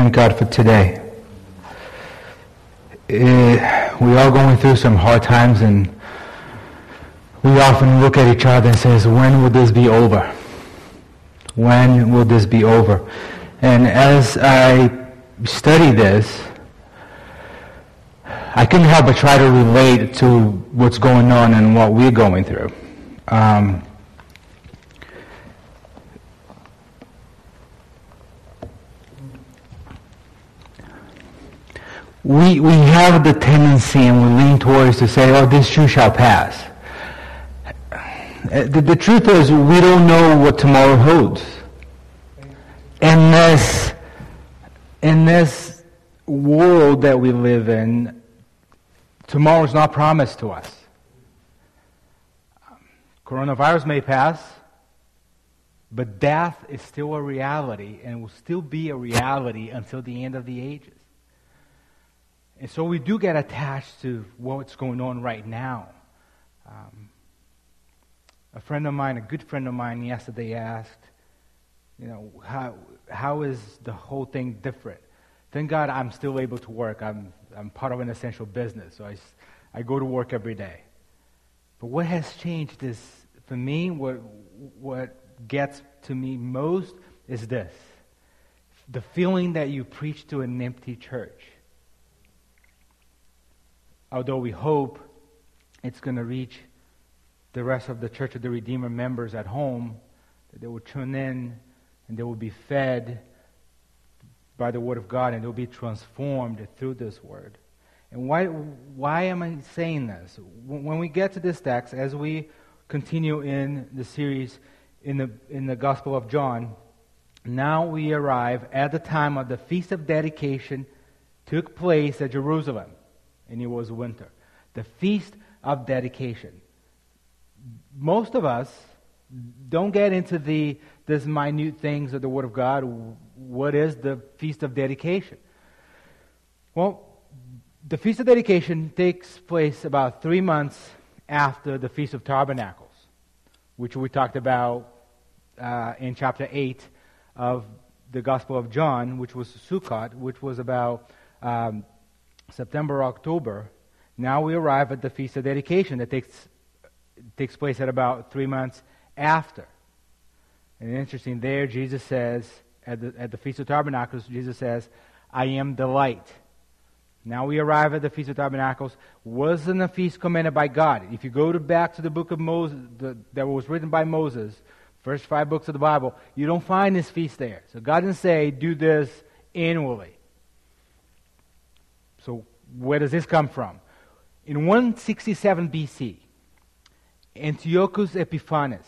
Thank God for today. Eh, we are going through some hard times and we often look at each other and says, when will this be over? When will this be over? And as I study this, I couldn't help but try to relate to what's going on and what we're going through. Um, we, we have the tendency and we lean towards to say, oh, this too shall pass. Uh, the, the truth is, we don't know what tomorrow holds. This, in this world that we live in, tomorrow is not promised to us. Coronavirus may pass, but death is still a reality and will still be a reality until the end of the ages. And so we do get attached to what's going on right now. Um, a friend of mine, a good friend of mine, yesterday asked, you know, how, how is the whole thing different? Thank God I'm still able to work. I'm, I'm part of an essential business, so I, I go to work every day. But what has changed is, for me, what, what gets to me most is this the feeling that you preach to an empty church although we hope it's going to reach the rest of the Church of the Redeemer members at home, that they will tune in and they will be fed by the Word of God and they'll be transformed through this Word. And why, why am I saying this? When we get to this text, as we continue in the series in the, in the Gospel of John, now we arrive at the time of the Feast of Dedication took place at Jerusalem and it was winter. The Feast of Dedication. Most of us don't get into the this minute things of the Word of God. What is the Feast of Dedication? Well, the Feast of Dedication takes place about three months after the Feast of Tabernacles, which we talked about uh, in chapter 8 of the Gospel of John, which was Sukkot, which was about um, September, October, now we arrive at the Feast of Dedication that takes, takes place at about three months after. And interesting, there Jesus says, at the, at the Feast of Tabernacles, Jesus says, I am the light. Now we arrive at the Feast of Tabernacles. Wasn't a feast commanded by God. If you go to back to the book of Moses, the, that was written by Moses, first five books of the Bible, you don't find this feast there. So God didn't say, do this annually. So, where does this come from? In 167 BC, Antiochus Epiphanes,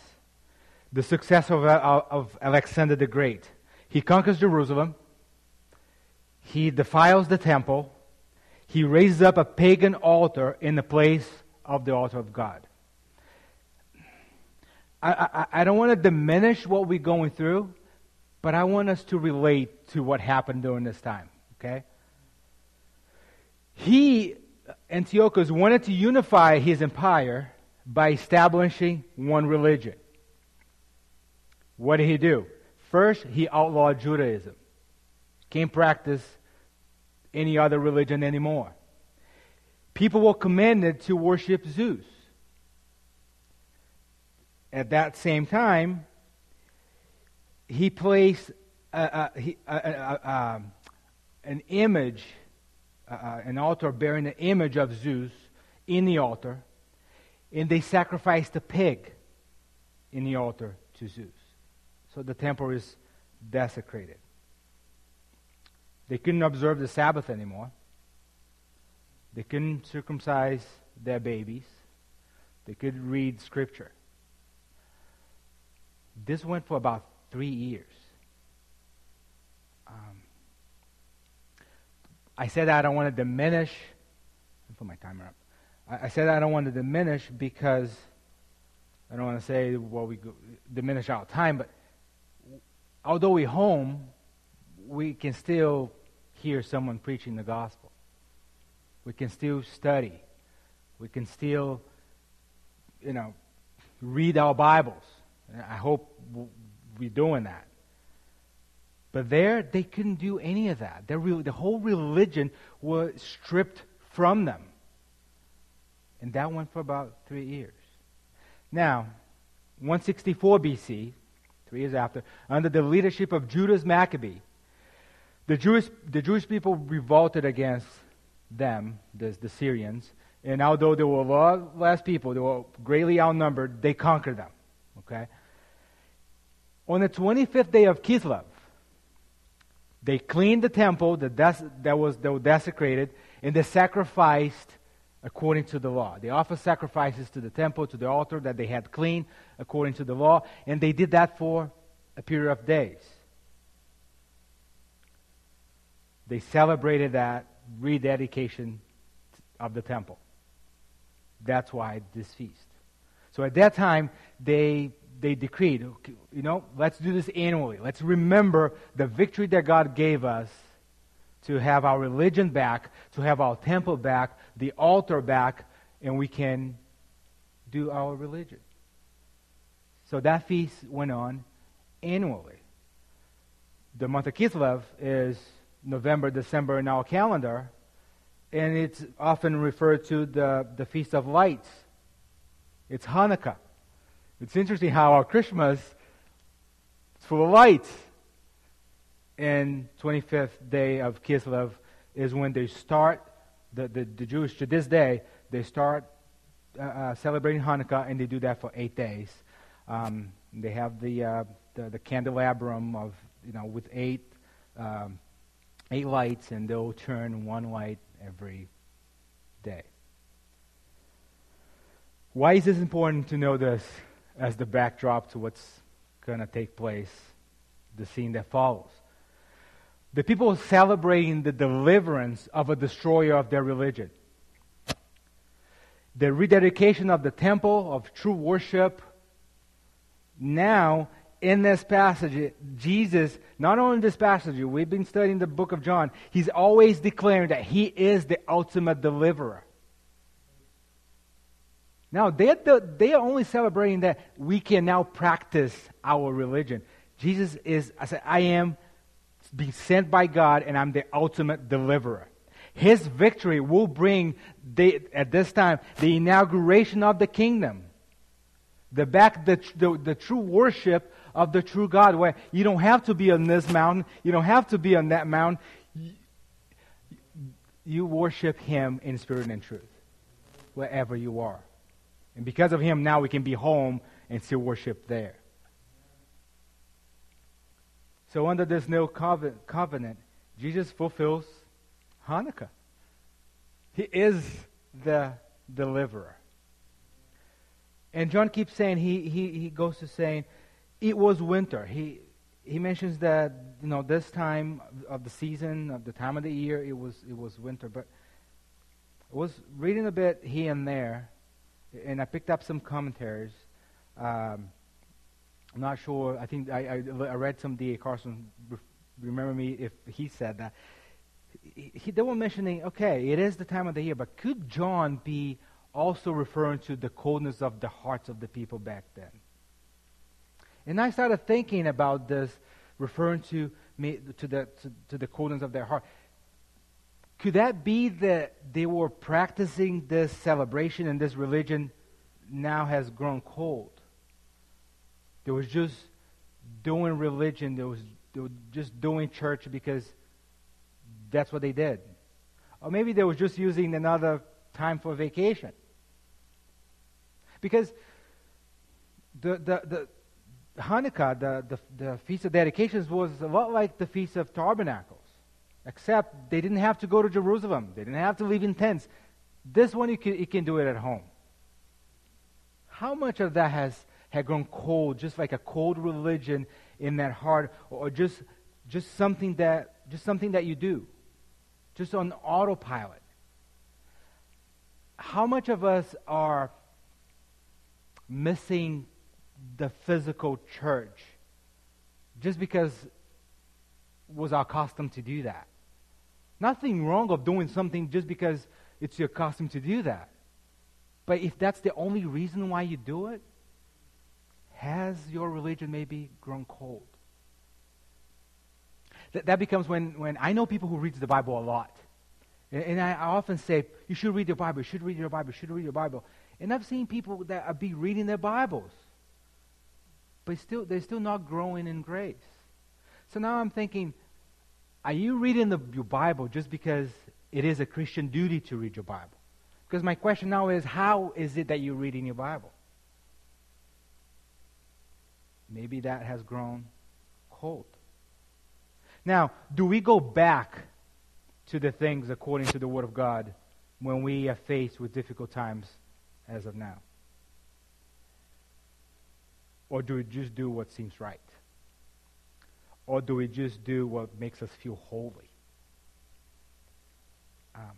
the successor of, uh, of Alexander the Great, he conquers Jerusalem, he defiles the temple, he raises up a pagan altar in the place of the altar of God. I, I, I, don't want to diminish what we're going through, but I want us to relate to what happened during this time, okay? He, Antiochus, wanted to unify his empire by establishing one religion. What did he do? First, he outlawed Judaism. Can't practice any other religion anymore. People were commanded to worship Zeus. At that same time, he placed a, a, a, um, an image uh, uh, an altar bearing the image of Zeus in the altar, and they sacrificed a pig in the altar to Zeus. So the temple is desecrated. They couldn't observe the Sabbath anymore. They couldn't circumcise their babies. They couldn't read scripture. This went for about three years. Um, I said I don't want to diminish. Let put my timer up. I, I said I don't want to diminish because I don't want to say, well, we go, diminish our time, but although we're home, we can still hear someone preaching the gospel. We can still study. We can still, you know, read our Bibles. I hope we're doing that. But there, they couldn't do any of that. The whole religion was stripped from them. And that went for about three years. Now, 164 BC, three years after, under the leadership of Judas Maccabee, the Jewish, the Jewish people revolted against them, the, the Syrians, and although there were a lot less people, they were greatly outnumbered, they conquered them. Okay? On the 25th day of Kislev, they cleaned the temple that, des- that, was, that was desecrated, and they sacrificed according to the law. They offered sacrifices to the temple, to the altar that they had cleaned according to the law, and they did that for a period of days. They celebrated that rededication of the temple. That's why this feast. So at that time, they they decreed, you know, let's do this annually. Let's remember the victory that God gave us to have our religion back, to have our temple back, the altar back, and we can do our religion. So that feast went on annually. The month of Kislev is November, December in our calendar, and it's often referred to the, the Feast of Lights. It's Hanukkah. It's interesting how our Christmas is full of lights. And 25th day of Kislev is when they start, the, the, the Jewish to this day, they start uh, uh, celebrating Hanukkah, and they do that for eight days. Um, they have the, uh, the, the candelabrum of you know with eight um, eight lights, and they'll turn one light every day. Why is this important to know this? As the backdrop to what's going to take place, the scene that follows. The people celebrating the deliverance of a destroyer of their religion. The rededication of the temple of true worship. Now, in this passage, Jesus, not only in this passage, we've been studying the book of John, he's always declaring that he is the ultimate deliverer. Now, they're, the, they are only celebrating that we can now practice our religion. Jesus is, I said, I am being sent by God and I'm the ultimate deliverer. His victory will bring, the, at this time, the inauguration of the kingdom. The back, the, the, the true worship of the true God, where you don't have to be on this mountain, you don't have to be on that mountain. You worship Him in spirit and truth, wherever you are. And because of him, now we can be home and still worship there. So, under this new covenant, Jesus fulfills Hanukkah. He is the deliverer. And John keeps saying, he, he, he goes to saying, it was winter. He, he mentions that, you know, this time of the season, of the time of the year, it was, it was winter. But I was reading a bit here and there, and I picked up some commentaries. Um, I'm not sure. I think I, I, I read some D.A. Carson. Remember me if he said that. He, they were mentioning, okay, it is the time of the year, but could John be also referring to the coldness of the hearts of the people back then? And I started thinking about this, referring to me to the to, to the coldness of their heart. Could that be that they were practicing this celebration and this religion now has grown cold? They was just doing religion, they was, they were just doing church because that's what they did. Or maybe they were just using another time for vacation. Because the, the, the Hanukkah, the, the, the Feast of Dedications, was a lot like the Feast of Tabernacles. Except they didn't have to go to Jerusalem. They didn't have to live in tents. This one, you can, you can do it at home. How much of that has had grown cold, just like a cold religion in that heart, or just just something that just something that you do, just on autopilot? How much of us are missing the physical church just because was our custom to do that? Nothing wrong of doing something just because it's your custom to do that. But if that's the only reason why you do it, has your religion maybe grown cold? That, that becomes when, when I know people who read the Bible a lot. And, and I, I often say, you should read your Bible, you should read your Bible, you should read your Bible. And I've seen people that are be reading their Bibles, but still, they're still not growing in grace. So now I'm thinking, are you reading the, your Bible just because it is a Christian duty to read your Bible? Because my question now is, how is it that you're reading your Bible? Maybe that has grown cold. Now, do we go back to the things according to the Word of God when we are faced with difficult times as of now? Or do we just do what seems right? Or do we just do what makes us feel holy? Um,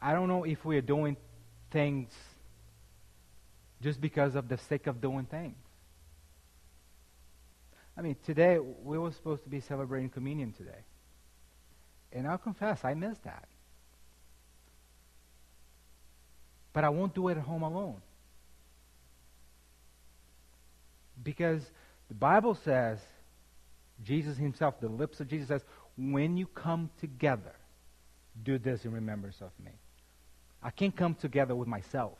I don't know if we are doing things just because of the sake of doing things. I mean, today we were supposed to be celebrating communion today. And I'll confess, I missed that. But I won't do it at home alone. Because the Bible says, Jesus himself, the lips of Jesus says, when you come together, do this in remembrance of me. I can't come together with myself.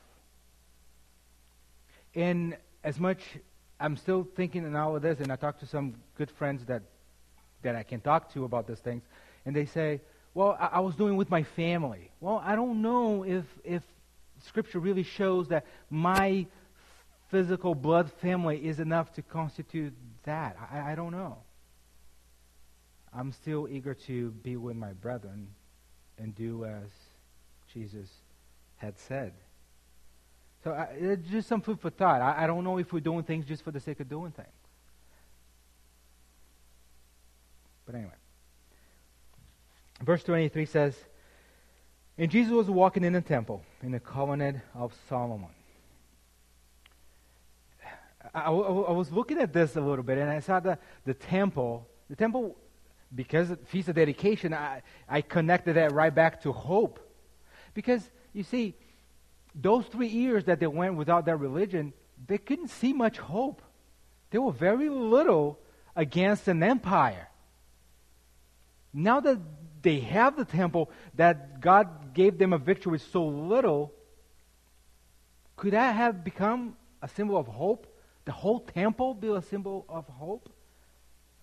And as much, I'm still thinking now of this, and I talk to some good friends that, that I can talk to about these things, and they say, well, I, I was doing with my family. Well, I don't know if, if Scripture really shows that my physical blood family is enough to constitute that. I, I don't know. I'm still eager to be with my brethren and do as Jesus had said. So it's just some food for thought. I, I don't know if we're doing things just for the sake of doing things. But anyway. Verse 23 says, And Jesus was walking in the temple in the colonnade of Solomon. I, I, was looking at this a little bit, and I saw the, the temple. The temple, because of Feast of Dedication, I, I connected that right back to hope. Because, you see, those three years that they went without their religion, they couldn't see much hope. They were very little against an empire. Now that they have the temple, that God gave them a victory with so little, could that have become a symbol of hope? The whole temple be a symbol of hope?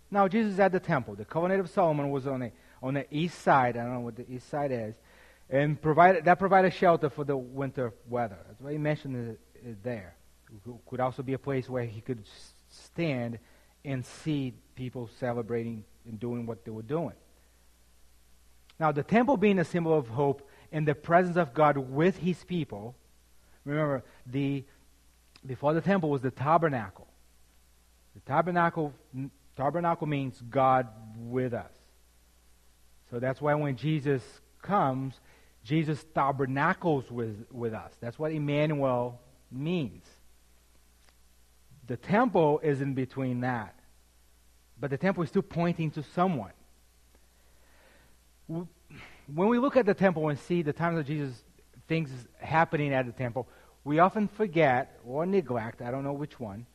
Now, Jesus is at the temple. The colonnade of Solomon was on the, on the east side. I don't know what the east side is. And provided, that provided shelter for the winter weather. That's why he mentioned it, it there. It could also be a place where he could stand and see people celebrating and doing what they were doing. Now, the temple being a symbol of hope and the presence of God with his people, remember, the before the temple was the tabernacle. The tabernacle, tabernacle means God with us. So that's why when Jesus comes, Jesus tabernacles with, with us. That's what Emmanuel means. The temple is in between that. But the temple is still pointing to someone. When we look at the temple and see the times of Jesus, things happening at the temple, we often forget or neglect, I don't know which one,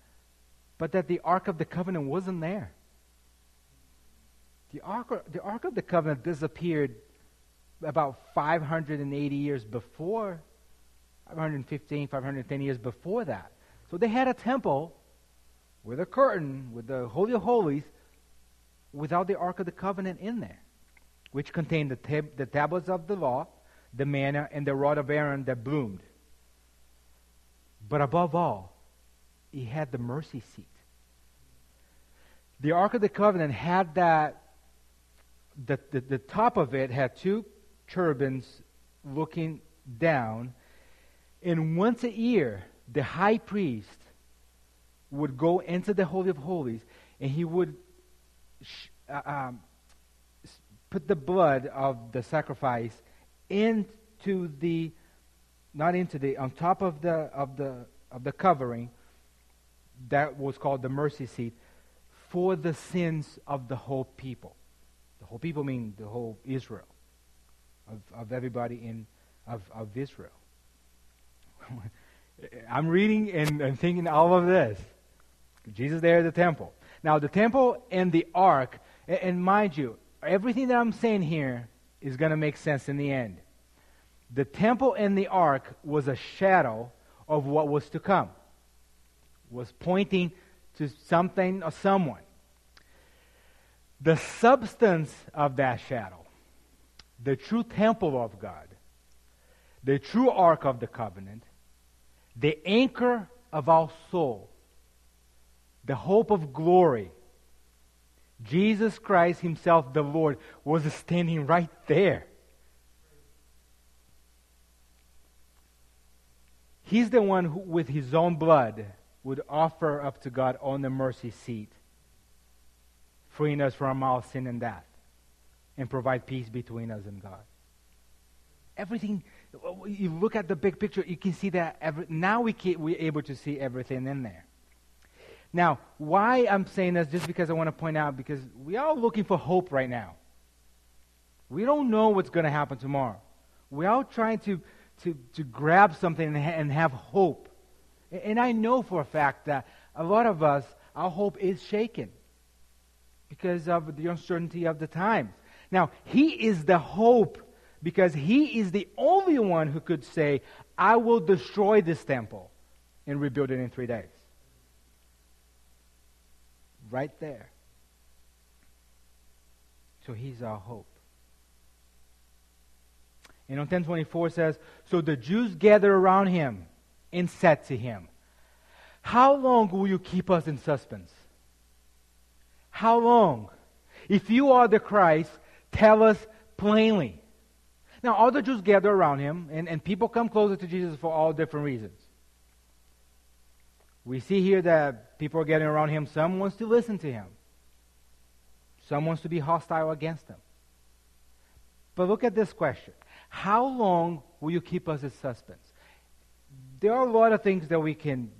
but that the Ark of the Covenant wasn't there. The Ark, the Ark of the Covenant disappeared about 580 years before, 515, 510 years before that. So they had a temple with a curtain, with the Holy of Holies, without the Ark of the Covenant in there, which contained the, tab- the tablets of the law, the manna, and the rod of Aaron that bloomed. But above all, he had the mercy seat. The Ark of the Covenant had that, the, the, the top of it had two cherubims looking down. And once a year, the high priest would go into the Holy of Holies and he would sh- uh, um, put the blood of the sacrifice into the not into the on top of the of the of the covering that was called the mercy seat for the sins of the whole people. The whole people mean the whole Israel, of, of everybody in of, of Israel. I'm reading and, and thinking all of this. Jesus there at the temple. Now, the temple and the ark, and mind you, everything that I'm saying here is going to make sense in the end. The temple and the ark was a shadow of what was to come, was pointing to something or someone. The substance of that shadow, the true temple of God, the true ark of the covenant, the anchor of our soul, the hope of glory, Jesus Christ Himself, the Lord, was standing right there. He's the one who, with His own blood, would offer up to God on the mercy seat, freeing us from all sin and death, and provide peace between us and God. Everything, you look at the big picture, you can see that every, now we can, we're able to see everything in there. Now, why I'm saying this, just because I want to point out, because we are looking for hope right now. We don't know what's going to happen tomorrow. We're all trying to, to, to grab something and have hope. And I know for a fact that a lot of us, our hope is shaken because of the uncertainty of the times. Now, He is the hope because He is the only one who could say, I will destroy this temple and rebuild it in three days. Right there. So He's our hope. And on 1024 says, So the Jews gathered around him and said to him, How long will you keep us in suspense? How long? If you are the Christ, tell us plainly. Now, all the Jews gather around him, and, and people come closer to Jesus for all different reasons. We see here that people are getting around him. Some wants to listen to him. Some wants to be hostile against him. But look at this question. How long will you keep us in suspense? there are a lot of things that we can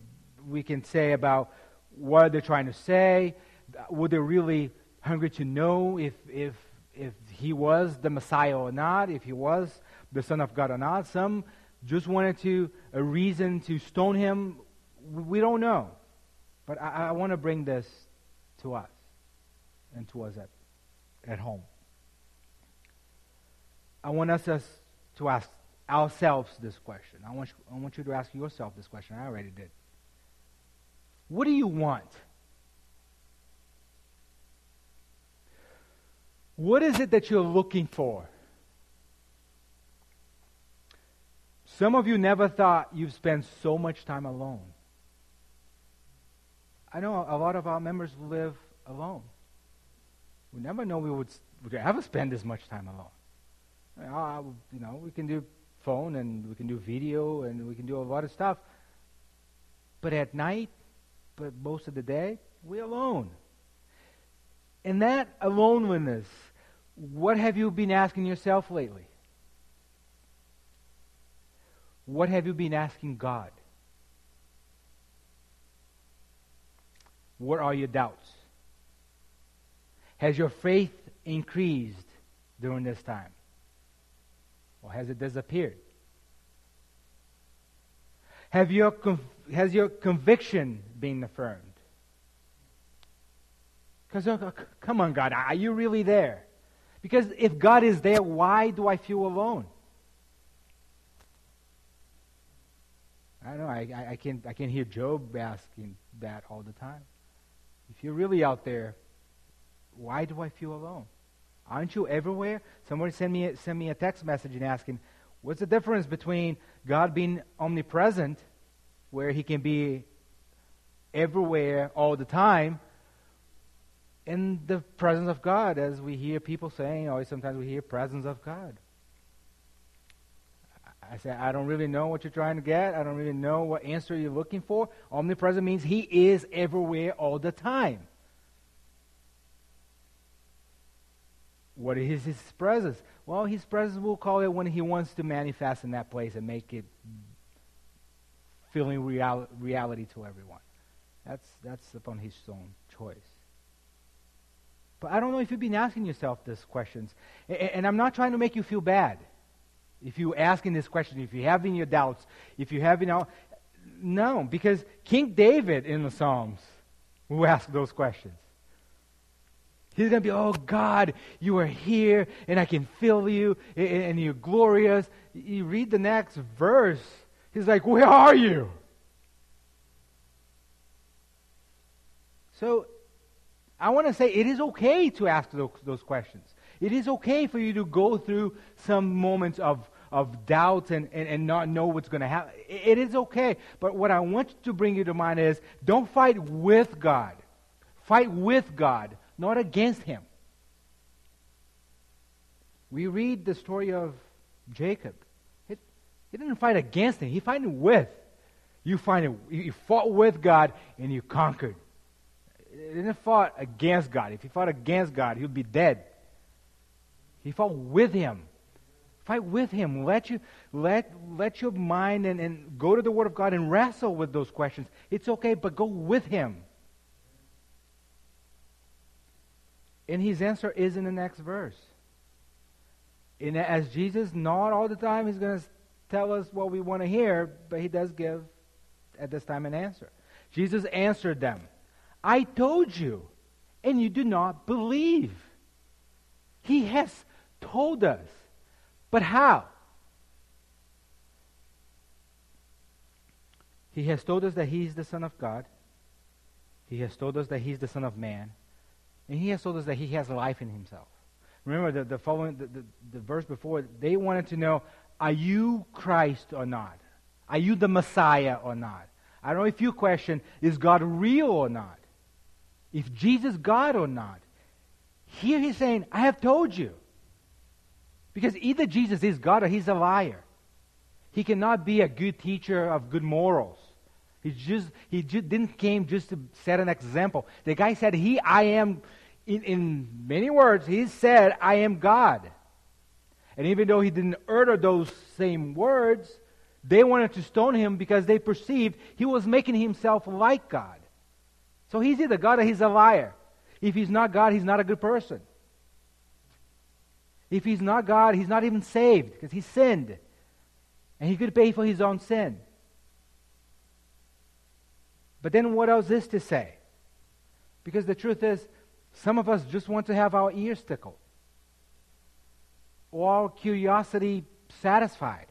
we can say about what they're trying to say. Were they really hungry to know if if if he was the Messiah or not, if he was the Son of God or not? Some just wanted to a reason to stone him. We don't know, but I, I want to bring this to us and to us at at home. I want us to ask ourselves this question. I want, you, I want you to ask yourself this question. I already did. What do you want? What is it that you're looking for? Some of you never thought you've spent so much time alone. I know a lot of our members live alone. We never know we would, would ever spend this much time alone. You know, we can do phone and we can do video and we can do a lot of stuff. But at night, but most of the day, we're alone. And that aloneliness, what have you been asking yourself lately? What have you been asking God? What are your doubts? Has your faith increased during this time? Or has it disappeared? Have your, has your conviction been affirmed? Because, uh, come on, God, are you really there? Because if God is there, why do I feel alone? I don't know. I, I, I, can, I can hear Job asking that all the time. If you're really out there, why do I feel alone? Aren't you everywhere? Somebody send me, a, send me a text message and asking, what's the difference between God being omnipresent, where he can be everywhere all the time, and the presence of God, as we hear people saying, or sometimes we hear presence of God. I say, I don't really know what you're trying to get. I don't really know what answer you're looking for. Omnipresent means he is everywhere all the time. What is his presence? Well, his presence will call it when he wants to manifest in that place and make it feeling real, reality to everyone. That's, that's upon his own choice. But I don't know if you've been asking yourself these questions. And, and I'm not trying to make you feel bad. If you're asking this question, if you're having your doubts, if you have, you know, no, because King David in the Psalms who asked those questions. He's going to be, oh God, you are here and I can feel you and you're glorious. You read the next verse. He's like, where are you? So I want to say it is okay to ask those, those questions. It is okay for you to go through some moments of, of doubt and, and, and not know what's going to happen. It is okay. But what I want to bring you to mind is don't fight with God. Fight with God not against him. We read the story of Jacob. He, didn't fight against him, he fought with. You find it, you fought with God and you conquered. He didn't fight against God. If he fought against God, he would be dead. He fought with him. Fight with him. Let you let let your mind and, and go to the Word of God and wrestle with those questions. It's okay, but go with him. And his answer is in the next verse. And as Jesus, not all the time, he's going to tell us what we want to hear, but he does give at this time an answer. Jesus answered them, I told you, and you do not believe. He has told us. But how? He has told us that He is the Son of God. He has told us that He is the Son of Man. And he has told us that he has life in himself. Remember the, the following the, the, the verse before, they wanted to know, are you Christ or not? Are you the Messiah or not? I don't know if you question, is God real or not? If Jesus God or not? Here he's saying, I have told you. Because either Jesus is God or he's a liar. He cannot be a good teacher of good morals. He just he just didn't came just to set an example. The guy said, "He, I am." In, in many words, he said, "I am God." And even though he didn't utter those same words, they wanted to stone him because they perceived he was making himself like God. So he's either God or he's a liar. If he's not God, he's not a good person. If he's not God, he's not even saved because he sinned. And he could pay for his own sin. But then what else is to say? Because the truth is, some of us just want to have our ears tickled or our curiosity satisfied.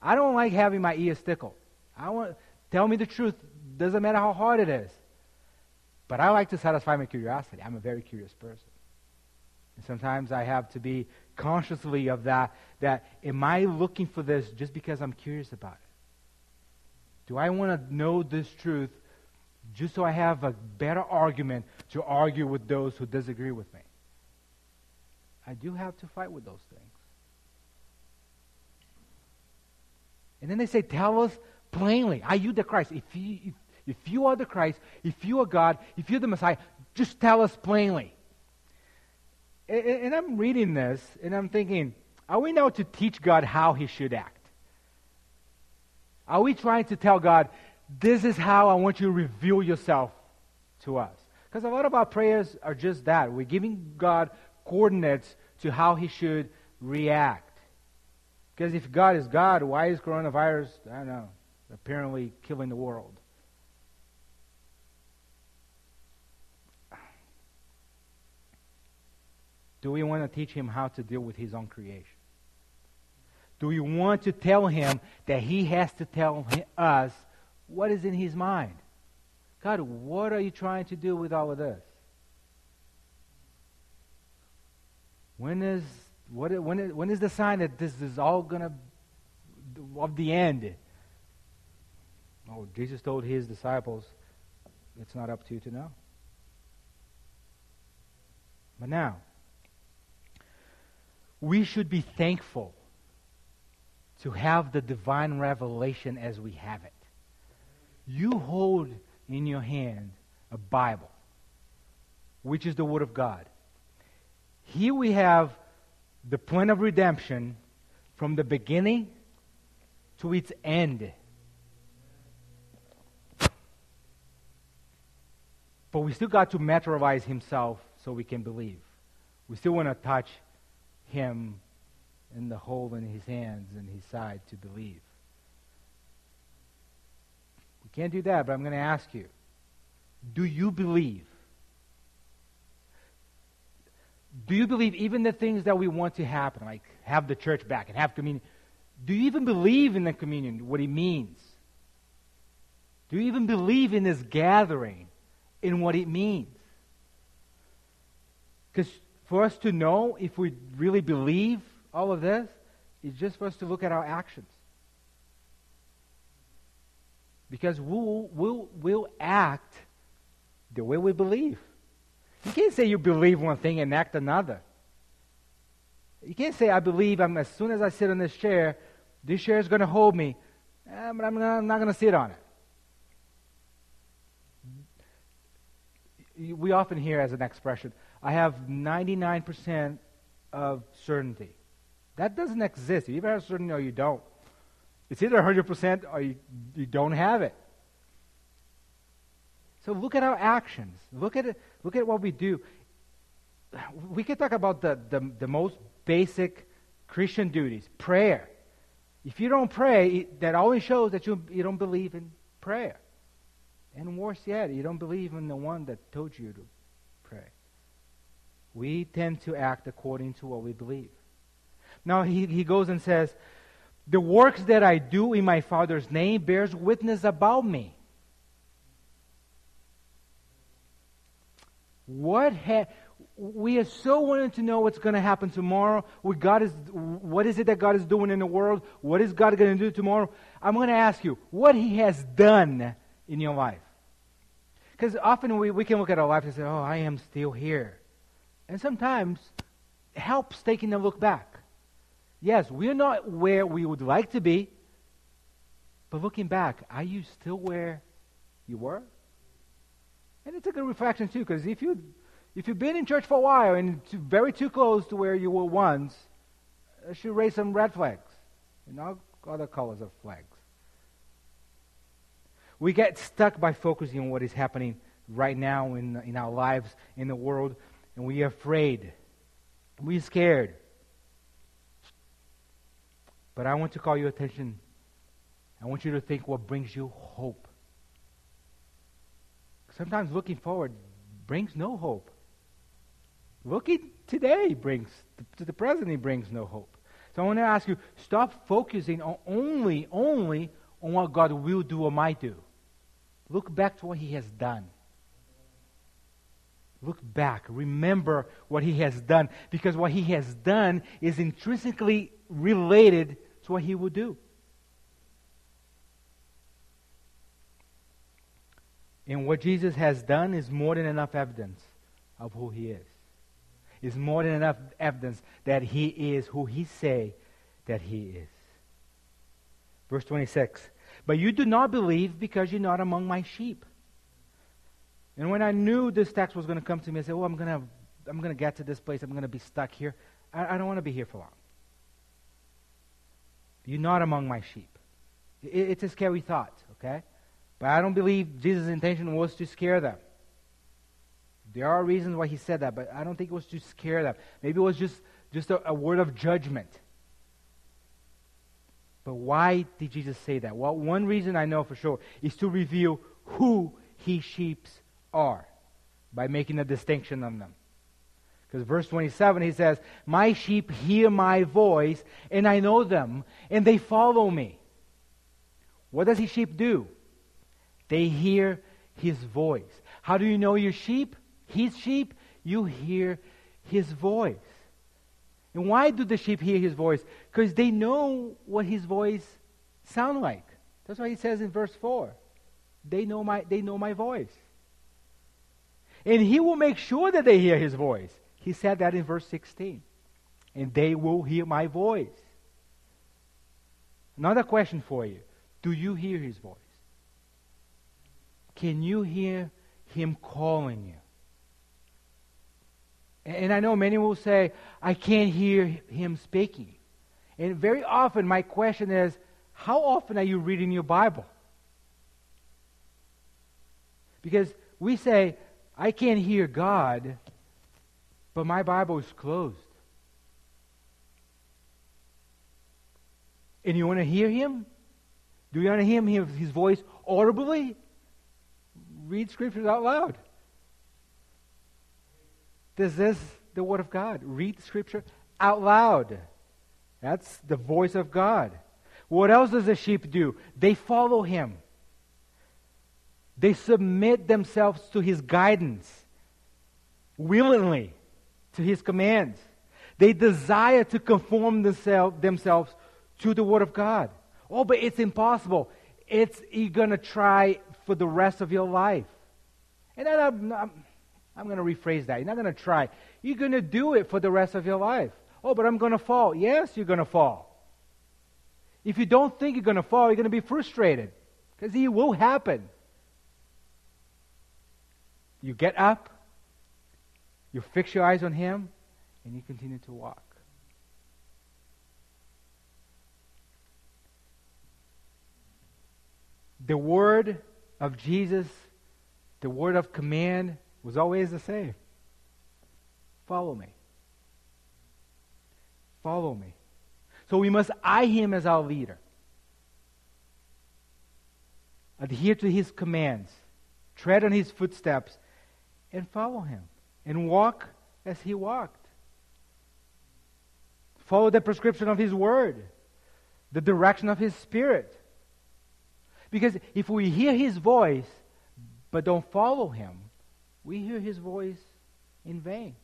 I don't like having my ears tickled. I want tell me the truth. Doesn't matter how hard it is. But I like to satisfy my curiosity. I'm a very curious person. And sometimes I have to be consciously of that that am I looking for this just because I'm curious about it? Do I want to know this truth just so I have a better argument to argue with those who disagree with me. I do have to fight with those things. And then they say, Tell us plainly, are you the Christ? If you, if, if you are the Christ, if you are God, if you're the Messiah, just tell us plainly. And, and I'm reading this and I'm thinking, are we now to teach God how he should act? Are we trying to tell God, this is how I want you to reveal yourself to us. Because a lot of our prayers are just that. We're giving God coordinates to how He should react. Because if God is God, why is coronavirus, I don't know, apparently killing the world? Do we want to teach him how to deal with his own creation? Do we want to tell him that he has to tell us what is in his mind. God, what are you trying to do with all of this? When is what when is, when is the sign that this is all gonna of the end? Oh, Jesus told his disciples, it's not up to you to know. But now, we should be thankful to have the divine revelation as we have it you hold in your hand a Bible, which is the Word of God. Here we have the plan of redemption from the beginning to its end. But we still got to materialize himself so we can believe. We still want to touch him in the hole in his hands and his side to believe. Can't do that, but I'm going to ask you do you believe? Do you believe even the things that we want to happen, like have the church back and have communion? Do you even believe in the communion, what it means? Do you even believe in this gathering, in what it means? Because for us to know if we really believe all of this, is just for us to look at our actions. Because we'll, we'll, we'll act the way we believe. You can't say you believe one thing and act another. You can't say, I believe I'm, as soon as I sit on this chair, this chair is going to hold me, eh, but I'm not, I'm not going to sit on it. We often hear as an expression, I have 99% of certainty. That doesn't exist. You either have certainty or you don't. It's either 100% or you, you don't have it. So look at our actions. Look at it. Look at what we do. We can talk about the, the, the most basic Christian duties. Prayer. If you don't pray, that only shows that you, you don't believe in prayer. And worse yet, you don't believe in the one that told you to pray. We tend to act according to what we believe. Now he, he goes and says, The works that I do in my Father's name bears witness about me. What ha- we are so wanting to know what's going to happen tomorrow. What God is, what is it that God is doing in the world? What is God going to do tomorrow? I'm going to ask you what He has done in your life. Because often we, we can look at our life and say, "Oh, I am still here," and sometimes helps taking a look back. Yes, we're not where we would like to be, but looking back, are you still where you were? And it's a good reflection too, because if you if you've been in church for a while and too, very too close to where you were once, it should raise some red flags and all other colors of flags. We get stuck by focusing on what is happening right now in, in our lives, in the world, and we are afraid. We're scared. But I want to call your attention. I want you to think what brings you hope. Sometimes looking forward brings no hope. Looking today brings, to the present, it brings no hope. So I want to ask you, stop focusing on only, only on what God will do or might do. Look back to what He has done. Look back. Remember what He has done. Because what He has done is intrinsically related to what He will do. And what Jesus has done is more than enough evidence of who he is. Is more than enough evidence that he is who he say that he is. Verse 26. But you do not believe because you're not among my sheep. And when I knew this text was going to come to me, I said, Oh, I'm going to I'm going to get to this place. I'm going to be stuck here. I, I don't want to be here for long. You're not among my sheep. It, it's a scary thought, okay? But I don't believe Jesus' intention was to scare them. There are reasons why he said that, but I don't think it was to scare them. Maybe it was just, just a, a word of judgment. But why did Jesus say that? Well, one reason I know for sure is to reveal who his sheep are by making a distinction on them. Because verse 27, he says, My sheep hear my voice, and I know them, and they follow me. What does his sheep do? They hear his voice. How do you know your sheep? His sheep? You hear his voice. And why do the sheep hear his voice? Because they know what his voice sound like. That's why he says in verse 4. They know my they know my voice. And he will make sure that they hear his voice. He said that in verse 16. And they will hear my voice. Another question for you. Do you hear his voice? Can you hear him calling you? And I know many will say, I can't hear him speaking. And very often, my question is, how often are you reading your Bible? Because we say, I can't hear God, but my Bible is closed. And you want to hear him? Do you want to hear him, his voice audibly? read scriptures out loud. This is the Word of God. Read Scripture out loud. That's the voice of God. What else does the sheep do? They follow Him. They submit themselves to His guidance willingly to His commands. They desire to conform themselves to the Word of God. Oh, but it's impossible. It's you're gonna try for the rest of your life. And then I'm, I'm, I'm gonna rephrase that. You're not gonna try. You're gonna do it for the rest of your life. Oh, but I'm gonna fall. Yes, you're gonna fall. If you don't think you're gonna fall, you're gonna be frustrated because it will happen. You get up, you fix your eyes on Him, and you continue to walk. The word of Jesus, the word of command, was always the same follow me. Follow me. So we must eye him as our leader. Adhere to his commands, tread on his footsteps, and follow him, and walk as he walked. Follow the prescription of His Word, the direction of His Spirit. Because if we hear His voice but don't follow Him, we hear His voice in vain.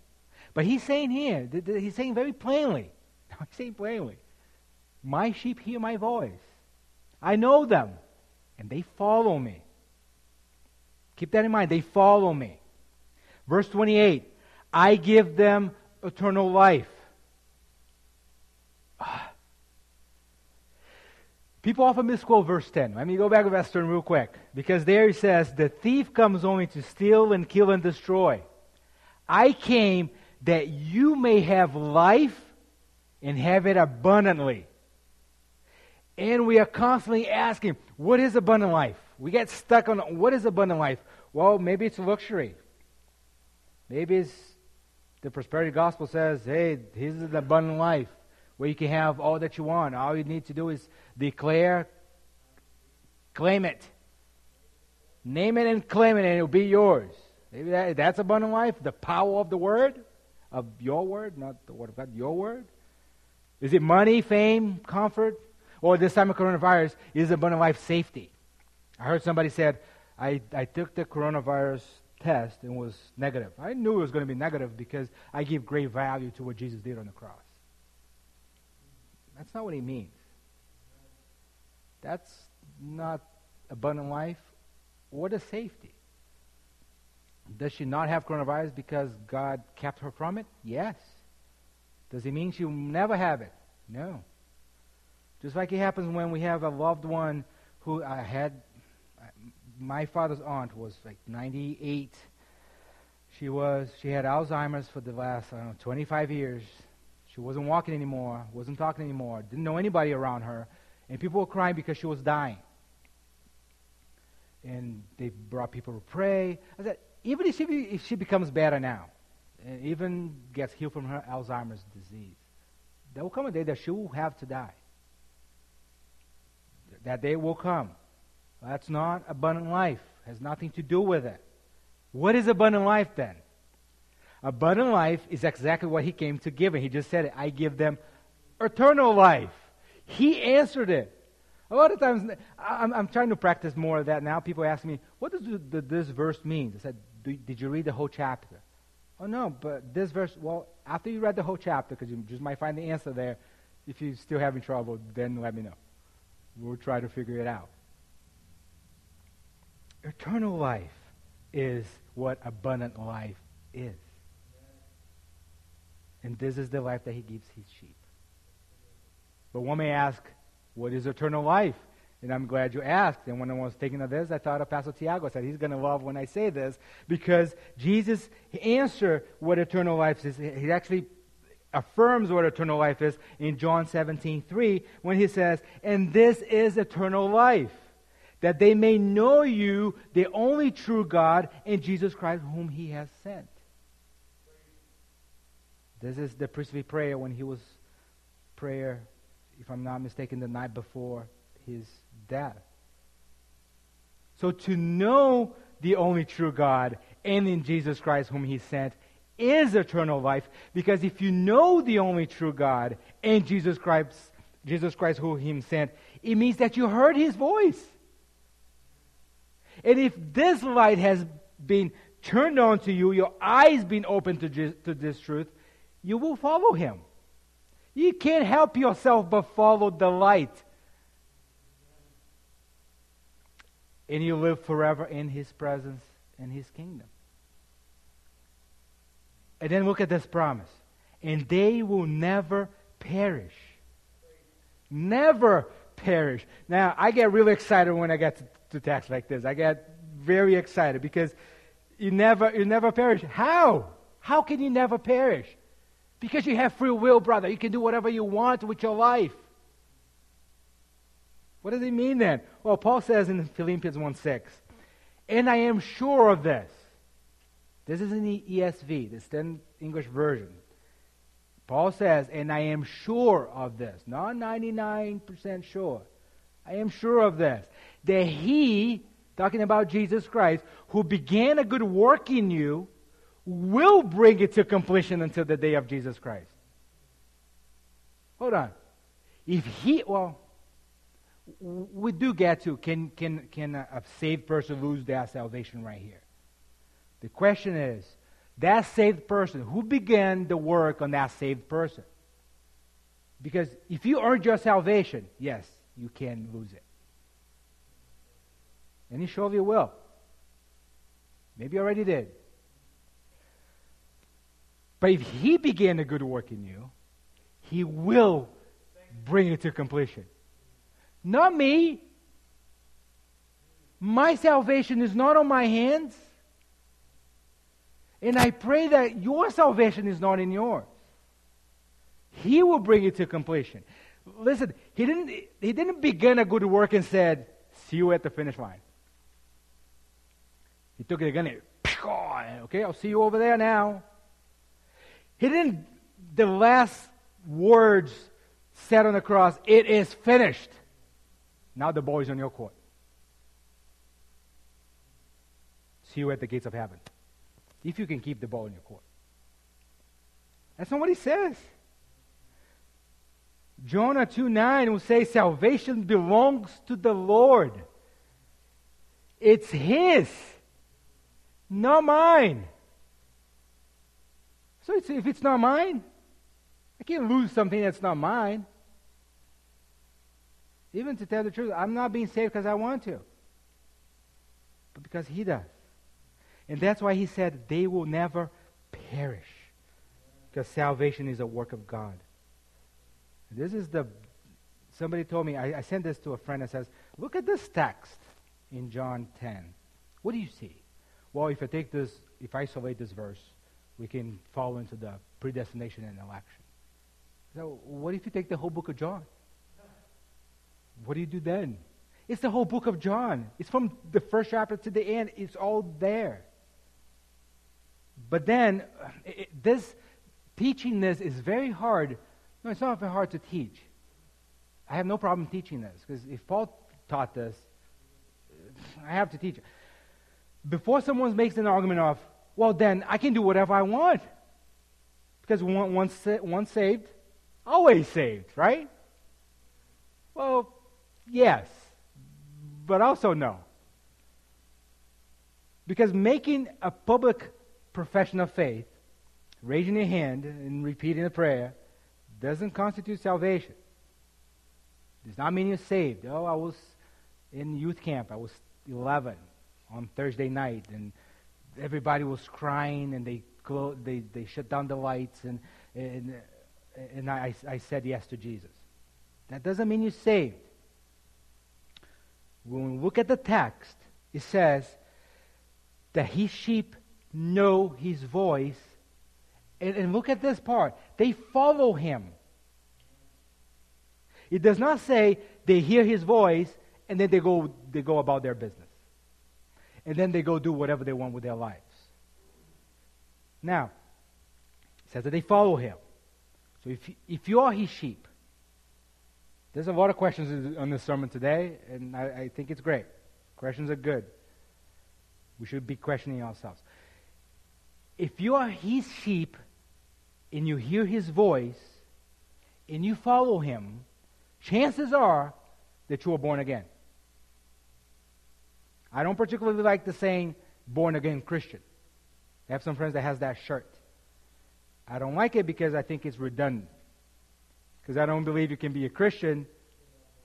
But He's saying here, He's saying very plainly, He's saying plainly, My sheep hear my voice. I know them, and they follow me. Keep that in mind. They follow me. Verse 28 I give them eternal life. Ah. People often misquote verse 10. Let me go back to verse 10 real quick. Because there he says, The thief comes only to steal and kill and destroy. I came that you may have life and have it abundantly. And we are constantly asking, What is abundant life? We get stuck on what is abundant life? Well, maybe it's luxury. Maybe the prosperity gospel says, Hey, this is the abundant life where you can have all that you want. All you need to do is declare, claim it. Name it and claim it, and it'll be yours. Maybe that, that's abundant life, the power of the word, of your word, not the word of God, your word. Is it money, fame, comfort? Or this time of coronavirus, is abundant life safety? I heard somebody said, I, I took the coronavirus test and was negative. I knew it was going to be negative because I give great value to what Jesus did on the cross. That's not what he means. That's not abundant life or the safety. Does she not have coronavirus because God kept her from it? Yes. Does it mean she'll never have it? No. Just like it happens when we have a loved one who I had. My father's aunt was like 98. She was. She had Alzheimer's for the last I don't know 25 years. She wasn't walking anymore, wasn't talking anymore, didn't know anybody around her, and people were crying because she was dying. And they brought people to pray. I said, even if she, if she becomes better now, and even gets healed from her Alzheimer's disease, there will come a day that she will have to die. That day will come. That's not abundant life. It Has nothing to do with it. What is abundant life then? Abundant life is exactly what he came to give. And he just said it. I give them eternal life. He answered it. A lot of times, I'm, I'm trying to practice more of that now. People ask me, what does the, this verse mean? I said, did you read the whole chapter? Oh, no, but this verse, well, after you read the whole chapter, because you just might find the answer there, if you're still having trouble, then let me know. We'll try to figure it out. Eternal life is what abundant life is. And this is the life that he gives his sheep. But one may ask, what is eternal life? And I'm glad you asked. And when I was thinking of this, I thought of Pastor Tiago. I said, he's going to love when I say this because Jesus answered what eternal life is. He actually affirms what eternal life is in John 17, 3, when he says, And this is eternal life, that they may know you, the only true God, and Jesus Christ, whom he has sent. This is the priestly prayer when he was prayer, if I'm not mistaken, the night before his death. So to know the only true God and in Jesus Christ whom he sent is eternal life because if you know the only true God and Jesus Christ, Jesus Christ who him sent, it means that you heard his voice. And if this light has been turned on to you, your eyes been opened to, to this truth, you will follow him. You can't help yourself but follow the light. And you live forever in his presence and his kingdom. And then look at this promise. And they will never perish. Never perish. Now, I get really excited when I get to, to text like this. I get very excited because you never, you never perish. How? How can you never perish? Because you have free will, brother. You can do whatever you want with your life. What does it mean then? Well, Paul says in Philippians 1 6, and I am sure of this. This is in the ESV, the Standard English Version. Paul says, and I am sure of this, not 99% sure. I am sure of this, that he, talking about Jesus Christ, who began a good work in you, will bring it to completion until the day of Jesus Christ. Hold on. If he, well, we do get to can, can, can a saved person lose their salvation right here? The question is that saved person, who began the work on that saved person? Because if you earned your salvation, yes, you can lose it. And he surely will. Maybe you already did. But if he began a good work in you, he will bring it to completion. Not me. My salvation is not on my hands. And I pray that your salvation is not in yours. He will bring it to completion. Listen, he didn't, he didn't begin a good work and said, See you at the finish line. He took it again and, okay, I'll see you over there now. He didn't, the last words said on the cross, it is finished. Now the ball is on your court. See you at the gates of heaven. If you can keep the ball in your court. That's not what he says. Jonah 2 9 will say, Salvation belongs to the Lord. It's His, not mine. So it's, if it's not mine, I can't lose something that's not mine. Even to tell the truth, I'm not being saved because I want to, but because He does. And that's why He said, they will never perish, because salvation is a work of God. This is the. Somebody told me, I, I sent this to a friend that says, look at this text in John 10. What do you see? Well, if I take this, if I isolate this verse, we can fall into the predestination and election. So, what if you take the whole book of John? What do you do then? It's the whole book of John. It's from the first chapter to the end. It's all there. But then, uh, it, this teaching this is very hard. No, it's not very hard to teach. I have no problem teaching this because if Paul taught this, uh, I have to teach it. Before someone makes an argument of, well, then I can do whatever I want. Because once, once saved, always saved, right? Well, yes, but also no. Because making a public profession of faith, raising your hand and repeating a prayer, doesn't constitute salvation. It Does not mean you're saved. Oh, I was in youth camp. I was 11 on Thursday night, and everybody was crying and they clo- they, they shut down the lights and, and, and I, I said yes to Jesus. That doesn't mean you're saved. When we look at the text, it says that his sheep know his voice. And, and look at this part. They follow him. It does not say they hear his voice and then they go, they go about their business and then they go do whatever they want with their lives. Now, it says that they follow him. So if, if you are his sheep, there's a lot of questions on this sermon today, and I, I think it's great. Questions are good. We should be questioning ourselves. if you are his sheep and you hear his voice and you follow him, chances are that you are born again. I don't particularly like the saying born again Christian. I have some friends that has that shirt. I don't like it because I think it's redundant. Because I don't believe you can be a Christian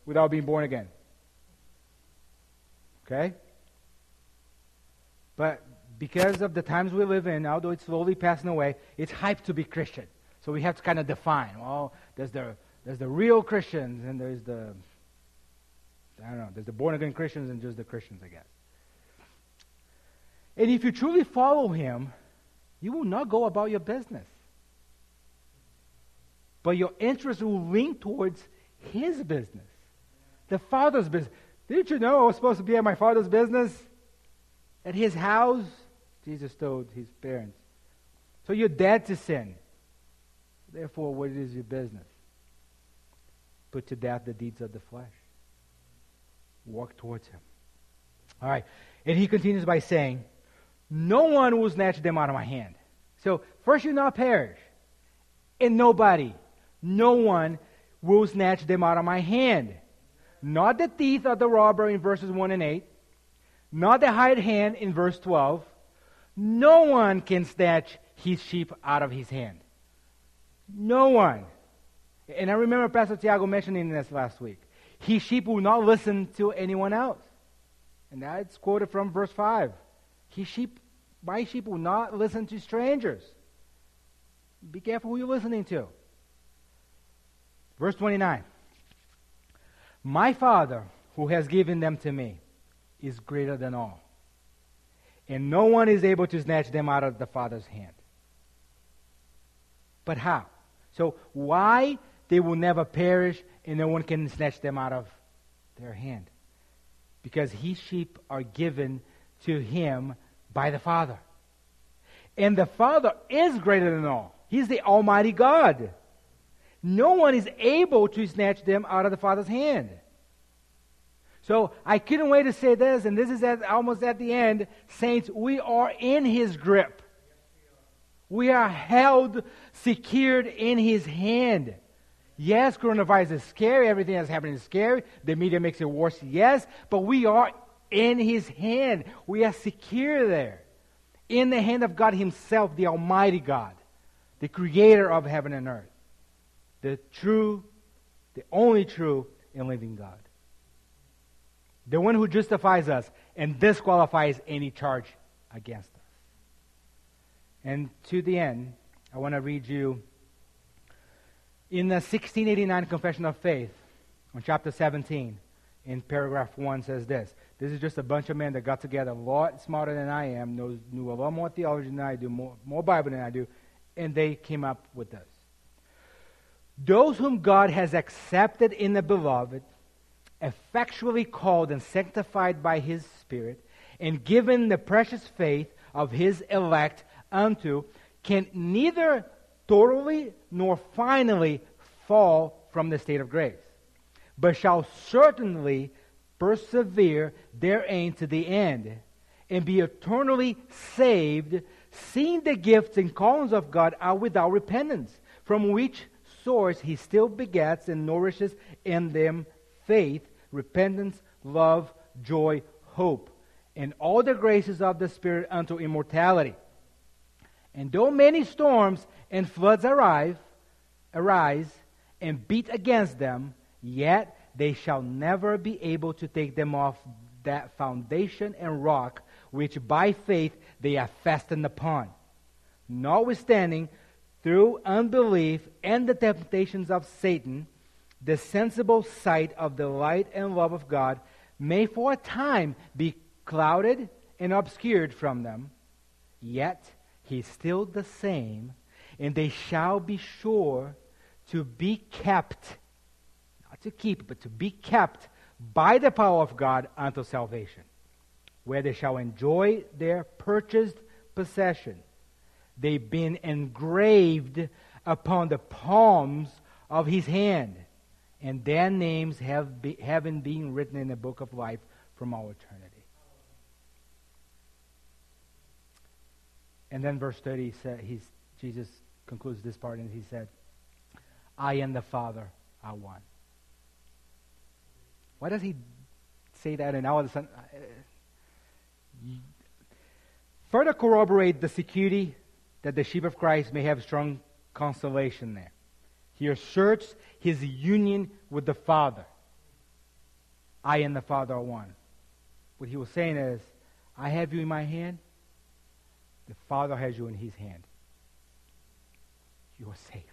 without being born again. Okay? But because of the times we live in, although it's slowly passing away, it's hyped to be Christian. So we have to kind of define. Well, there's the there's the real Christians and there's the I don't know, there's the born again Christians and just the Christians, I guess. And if you truly follow him, you will not go about your business. But your interest will lean towards his business, the Father's business. Didn't you know I was supposed to be at my Father's business? At his house? Jesus told his parents. So you're dead to sin. Therefore, what is your business? Put to death the deeds of the flesh. Walk towards him. All right. And he continues by saying, No one will snatch them out of my hand. So, first you not perish. And nobody, no one will snatch them out of my hand. Not the teeth of the robber in verses 1 and 8. Not the hired hand in verse 12. No one can snatch his sheep out of his hand. No one. And I remember Pastor Tiago mentioning this last week. His sheep will not listen to anyone else. And that's quoted from verse 5. His sheep, my sheep will not listen to strangers. Be careful who you're listening to. Verse 29. My Father, who has given them to me, is greater than all. And no one is able to snatch them out of the Father's hand. But how? So, why they will never perish and no one can snatch them out of their hand? Because his sheep are given to him by the Father. And the Father is greater than all. He's the Almighty God. No one is able to snatch them out of the Father's hand. So I couldn't wait to say this, and this is at, almost at the end. Saints, we are in His grip. We are held, secured in His hand. Yes, coronavirus is scary. Everything that's happening is scary. The media makes it worse. Yes, but we are in His hand. We are secure there. In the hand of God Himself, the Almighty God, the Creator of heaven and earth the true, the only true and living God. The one who justifies us and disqualifies any charge against us. And to the end, I want to read you in the 1689 Confession of Faith, on chapter 17, in paragraph 1 says this. This is just a bunch of men that got together a lot smarter than I am, knows, knew a lot more theology than I do, more, more Bible than I do, and they came up with this. Those whom God has accepted in the beloved, effectually called and sanctified by his Spirit, and given the precious faith of his elect unto, can neither totally nor finally fall from the state of grace, but shall certainly persevere therein to the end, and be eternally saved, seeing the gifts and callings of God are without repentance, from which source, he still begets and nourishes in them faith, repentance, love, joy, hope, and all the graces of the Spirit unto immortality. And though many storms and floods arrive, arise and beat against them, yet they shall never be able to take them off that foundation and rock which by faith they are fastened upon. Notwithstanding, through unbelief and the temptations of Satan, the sensible sight of the light and love of God may for a time be clouded and obscured from them, yet he is still the same, and they shall be sure to be kept, not to keep, but to be kept by the power of God unto salvation, where they shall enjoy their purchased possession They've been engraved upon the palms of his hand, and their names have be, haven't been written in the book of life from all eternity. And then verse 30, he said, he's, Jesus concludes this part and he said, I and the Father are one. Why does he say that and all of a sudden? Uh, further corroborate the security that the sheep of Christ may have strong consolation there. He asserts his union with the Father. I and the Father are one. What he was saying is, I have you in my hand. The Father has you in his hand. You are safe.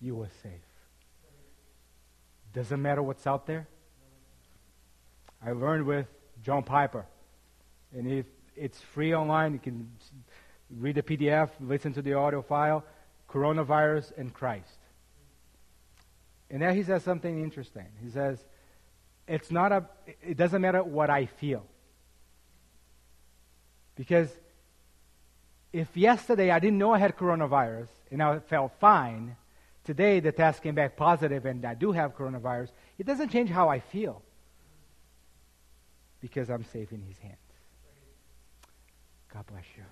You are safe. Doesn't matter what's out there. I learned with John Piper. And if it's free online, you can read the PDF, listen to the audio file, Coronavirus and Christ. And there he says something interesting. He says, it's not a, it doesn't matter what I feel. Because if yesterday I didn't know I had coronavirus and I felt fine, today the test came back positive and I do have coronavirus, it doesn't change how I feel because I'm safe in His hands. God bless you.